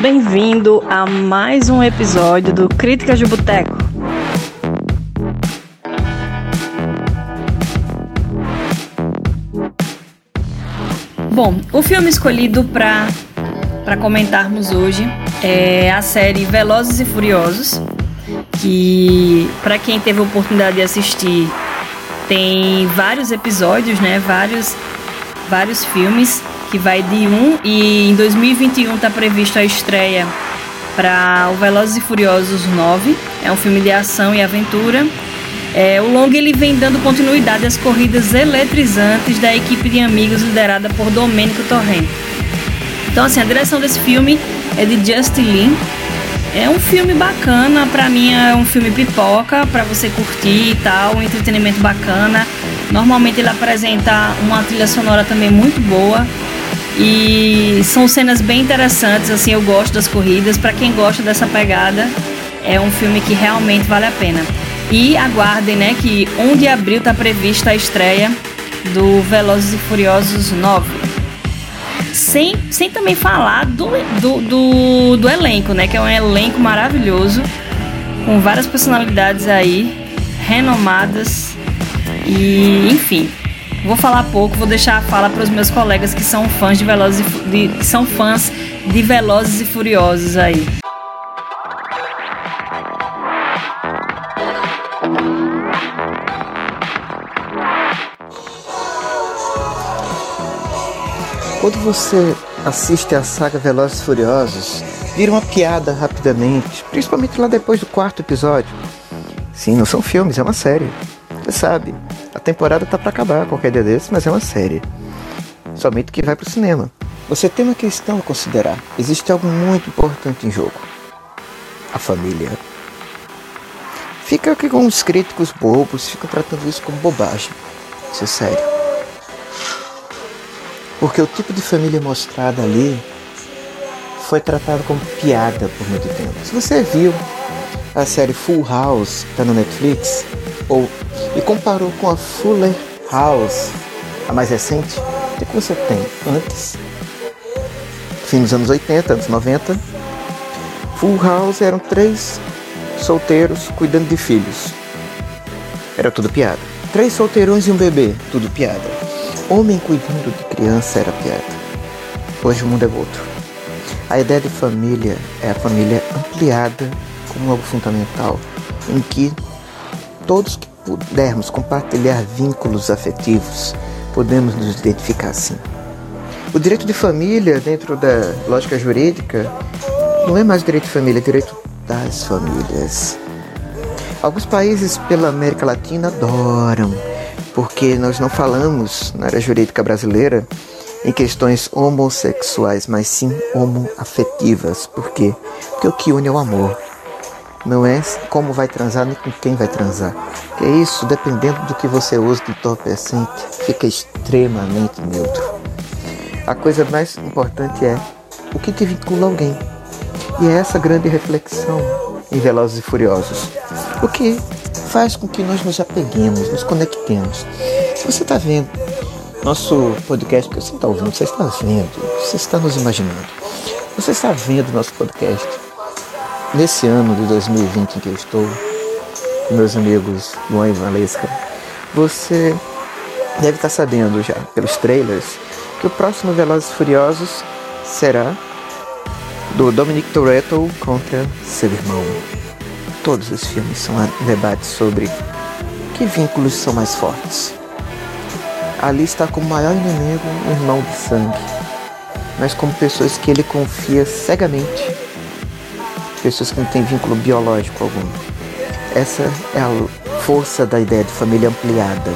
Bem-vindo a mais um episódio do Críticas de Boteco. Bom, o filme escolhido para para comentarmos hoje é a série Velozes e Furiosos, que para quem teve a oportunidade de assistir tem vários episódios, né? Vários vários filmes que vai de um e em 2021 está previsto a estreia para o Velozes e Furiosos 9. É um filme de ação e aventura. É, o longa ele vem dando continuidade às corridas eletrizantes da equipe de amigos liderada por Domenico Torrento. Então assim, a direção desse filme é de Justin Lin. É um filme bacana, para mim é um filme pipoca para você curtir e tal, um entretenimento bacana. Normalmente ele apresenta uma trilha sonora também muito boa. E são cenas bem interessantes, assim, eu gosto das corridas. Para quem gosta dessa pegada, é um filme que realmente vale a pena. E aguardem, né, que 1 de abril está prevista a estreia do Velozes e Furiosos 9. Sem, sem também falar do, do, do, do elenco, né, que é um elenco maravilhoso, com várias personalidades aí, renomadas e, enfim, Vou falar pouco, vou deixar a fala para os meus colegas que são fãs de Velozes e, de, que são fãs de Velozes e Furiosos aí. Quando você assiste a saga Velozes e Furiosos, vira uma piada rapidamente, principalmente lá depois do quarto episódio. Sim, não são filmes, é uma série. Você sabe, a temporada tá para acabar qualquer dia desses, mas é uma série. Somente que vai pro cinema. Você tem uma questão a considerar. Existe algo muito importante em jogo. A família. Fica aqui com os críticos bobos, ficam tratando isso como bobagem. Isso é sério. Porque o tipo de família mostrada ali foi tratado como piada por muito tempo. Se você viu a série Full House, que tá no Netflix, ou e comparou com a Fuller House, a mais recente, o que você tem antes? Fim dos anos 80, anos 90. Full House eram três solteiros cuidando de filhos. Era tudo piada. Três solteirões e um bebê, tudo piada. Homem cuidando de criança era piada. Hoje o mundo é outro. A ideia de família é a família ampliada como algo fundamental, em que todos que pudermos compartilhar vínculos afetivos, podemos nos identificar assim. O direito de família, dentro da lógica jurídica, não é mais direito de família, é direito das famílias. Alguns países pela América Latina adoram, porque nós não falamos na área jurídica brasileira em questões homossexuais, mas sim homoafetivas. Por quê? Porque o que une é o amor não é como vai transar nem com quem vai transar. É isso, dependendo do que você usa de entorpecente, fica extremamente neutro. A coisa mais importante é o que te vincula alguém. E é essa grande reflexão em Velozes e Furiosos. O que faz com que nós nos apeguemos, nos conectemos. Se você está vendo nosso podcast, que você está ouvindo, você está vendo, você está nos imaginando. Você está vendo nosso podcast Nesse ano de 2020 em que eu estou, com meus amigos Luan e Valesca, você deve estar sabendo já pelos trailers que o próximo Velozes Furiosos será do Dominic Toretto contra seu irmão. Todos os filmes são debates sobre que vínculos são mais fortes. Ali está como maior inimigo o irmão de sangue, mas como pessoas que ele confia cegamente pessoas que não têm vínculo biológico algum. Essa é a força da ideia de família ampliada,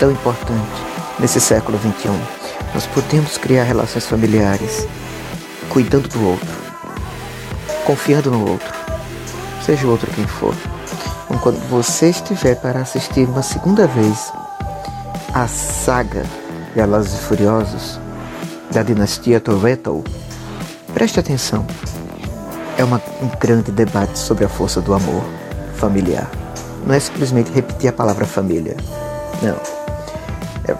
tão importante nesse século XXI. Nós podemos criar relações familiares cuidando do outro, confiando no outro, seja o outro quem for. Então, quando você estiver para assistir uma segunda vez a saga Velozes e Furiosos da dinastia Toretto, preste atenção é uma, um grande debate sobre a força do amor familiar. Não é simplesmente repetir a palavra família. Não. é,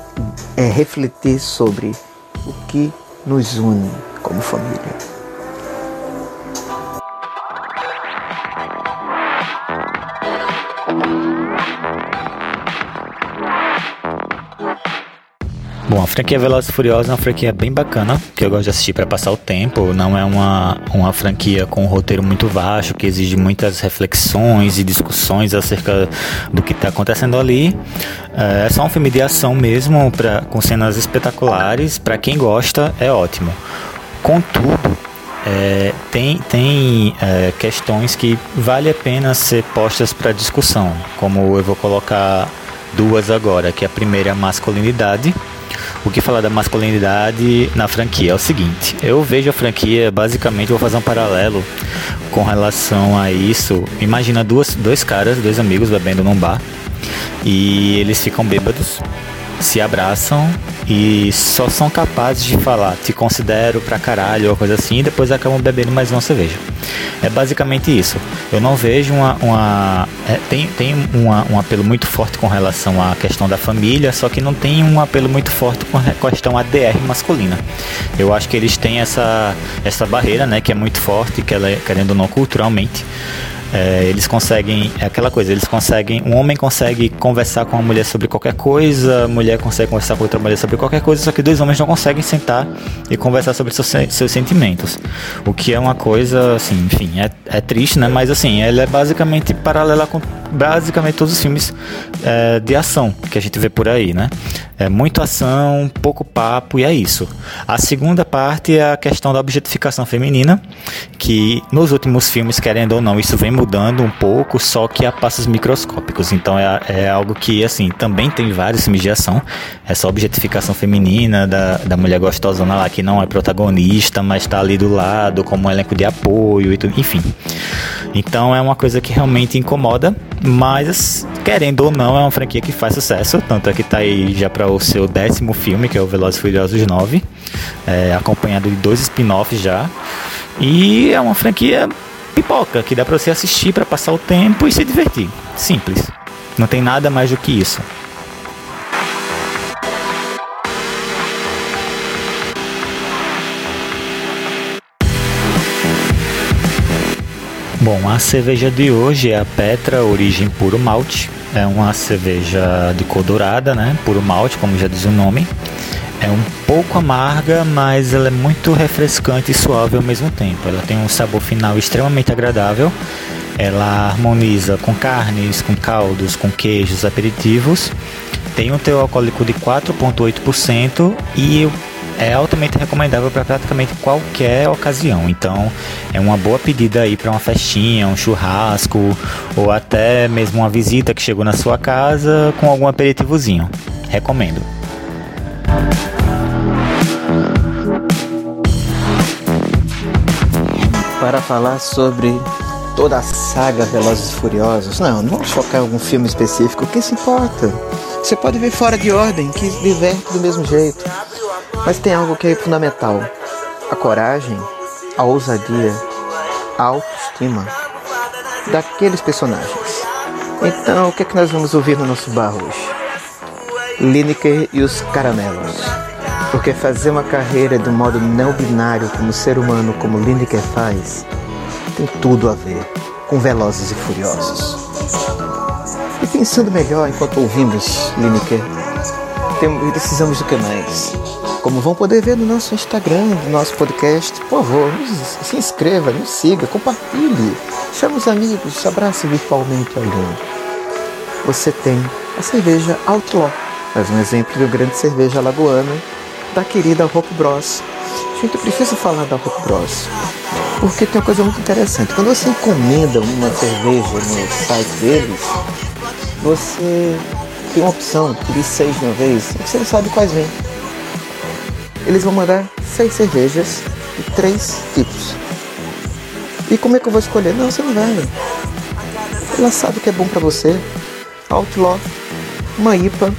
é refletir sobre o que nos une como família. Bom, a franquia Velozes e Furiosos é uma franquia bem bacana, que eu gosto de assistir para passar o tempo. Não é uma, uma franquia com um roteiro muito vasto, que exige muitas reflexões e discussões acerca do que está acontecendo ali. É só um filme de ação mesmo, pra, com cenas espetaculares. Para quem gosta, é ótimo. Contudo, é, tem, tem é, questões que vale a pena ser postas para discussão, como eu vou colocar duas agora, que a primeira é a masculinidade o que falar da masculinidade na franquia é o seguinte: eu vejo a franquia, basicamente, vou fazer um paralelo com relação a isso. Imagina duas, dois caras, dois amigos bebendo num bar e eles ficam bêbados, se abraçam e só são capazes de falar te considero pra caralho ou coisa assim e depois acabam bebendo mais uma cerveja. É basicamente isso. Eu não vejo uma. uma é, tem tem uma, um apelo muito forte com relação à questão da família, só que não tem um apelo muito forte com a questão ADR masculina. Eu acho que eles têm essa, essa barreira, né, que é muito forte, que ela é, querendo ou não culturalmente. É, eles conseguem, é aquela coisa, eles conseguem, um homem consegue conversar com uma mulher sobre qualquer coisa, a mulher consegue conversar com outra mulher sobre qualquer coisa, só que dois homens não conseguem sentar e conversar sobre seus, seus sentimentos. O que é uma coisa, assim, enfim, é, é triste, né? Mas assim, ela é basicamente paralela com basicamente todos os filmes é, de ação que a gente vê por aí, né? É muito ação, pouco papo e é isso. A segunda parte é a questão da objetificação feminina, que nos últimos filmes, querendo ou não, isso vem mudando um pouco, só que a passos microscópicos. Então é, é algo que, assim, também tem vários filmes de ação. Essa objetificação feminina da, da mulher gostosona lá, que não é protagonista, mas está ali do lado, como um elenco de apoio e tudo, enfim. Então é uma coisa que realmente incomoda, mas querendo ou não, é uma franquia que faz sucesso. Tanto é que está aí já para o seu décimo filme, que é o Velozes e Furiosos 9, é, acompanhado de dois spin-offs já. E é uma franquia pipoca, que dá para você assistir para passar o tempo e se divertir. Simples. Não tem nada mais do que isso. Bom, a cerveja de hoje é a Petra Origem Puro Malte. É uma cerveja de cor dourada, né? Puro malte, como já diz o nome. É um pouco amarga, mas ela é muito refrescante e suave ao mesmo tempo. Ela tem um sabor final extremamente agradável. Ela harmoniza com carnes, com caldos, com queijos, aperitivos. Tem um teor alcoólico de 4,8% e é altamente recomendável para praticamente qualquer ocasião. Então, é uma boa pedida aí para uma festinha, um churrasco ou até mesmo uma visita que chegou na sua casa com algum aperitivozinho. Recomendo. Para falar sobre toda a saga Velozes e Furiosos, não, não vamos focar em algum filme específico, o que se importa? Você pode ver fora de ordem, que diverte do mesmo jeito. Mas tem algo que é fundamental: a coragem, a ousadia, a autoestima daqueles personagens. Então, o que é que nós vamos ouvir no nosso bar hoje? Lineker e os Caramelos. Porque fazer uma carreira de um modo não binário como ser humano, como Lineker faz, tem tudo a ver com Velozes e Furiosos. E pensando melhor enquanto ouvimos Lineker, precisamos do que mais? Como vão poder ver no nosso Instagram, no nosso podcast. Por favor, se inscreva, nos siga, compartilhe, chame os amigos, abrace virtualmente alguém. Você tem a cerveja Outlaw, mais um exemplo do grande cerveja alagoana da querida Hope Bros. Gente, eu preciso falar da Hope Bros. Porque tem uma coisa muito interessante. Quando você encomenda uma cerveja no site deles, você tem uma opção de seis de uma vez, você não sabe quais vêm eles vão mandar seis cervejas de três tipos. E como é que eu vou escolher? Não, você não vai. Ela sabe que é bom para você. Outlaw, uma IPA,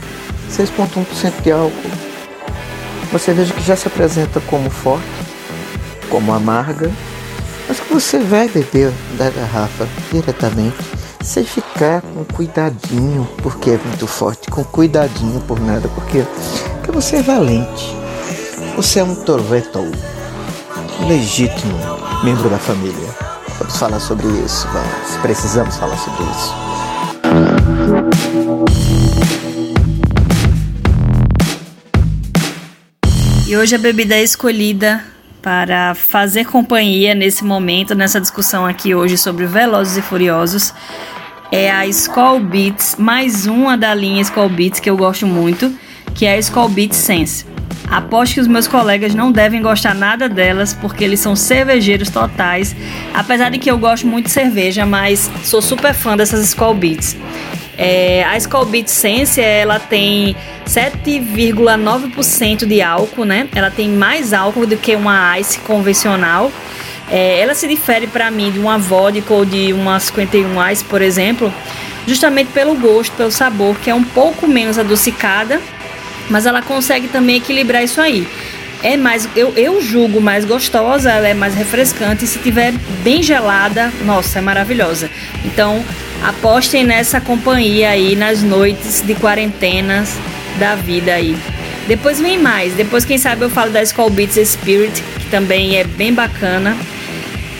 6,1% de álcool. Uma cerveja que já se apresenta como forte, como amarga, mas que você vai beber da garrafa diretamente Você ficar com cuidadinho, porque é muito forte, com cuidadinho por nada, porque, porque você é valente. Você é um Toretto, legítimo membro da família. Vamos falar sobre isso, vamos. Precisamos falar sobre isso. E hoje a bebida escolhida para fazer companhia nesse momento, nessa discussão aqui hoje sobre Velozes e Furiosos, é a Skull Beats, mais uma da linha Skull Beats que eu gosto muito, que é a Skull Beats Sense. Aposto que os meus colegas não devem gostar nada delas, porque eles são cervejeiros totais. Apesar de que eu gosto muito de cerveja, mas sou super fã dessas Skull Beats. É, a Skull Beats Sense, ela tem 7,9% de álcool, né? Ela tem mais álcool do que uma Ice convencional. É, ela se difere para mim de uma vodka ou de uma 51 Ice, por exemplo, justamente pelo gosto, pelo sabor, que é um pouco menos adocicada mas ela consegue também equilibrar isso aí. É mais, eu, eu julgo mais gostosa, ela é mais refrescante. E se tiver bem gelada, nossa, é maravilhosa. Então, apostem nessa companhia aí nas noites de quarentenas da vida aí. Depois vem mais. Depois, quem sabe, eu falo da Skull Beats Spirit, que também é bem bacana.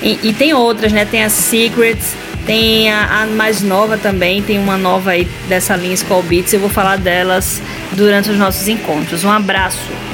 E, e tem outras, né? Tem a Secrets, tem a, a, mais nova também, tem uma nova aí dessa linha Skull Beats. Eu vou falar delas durante os nossos encontros. Um abraço!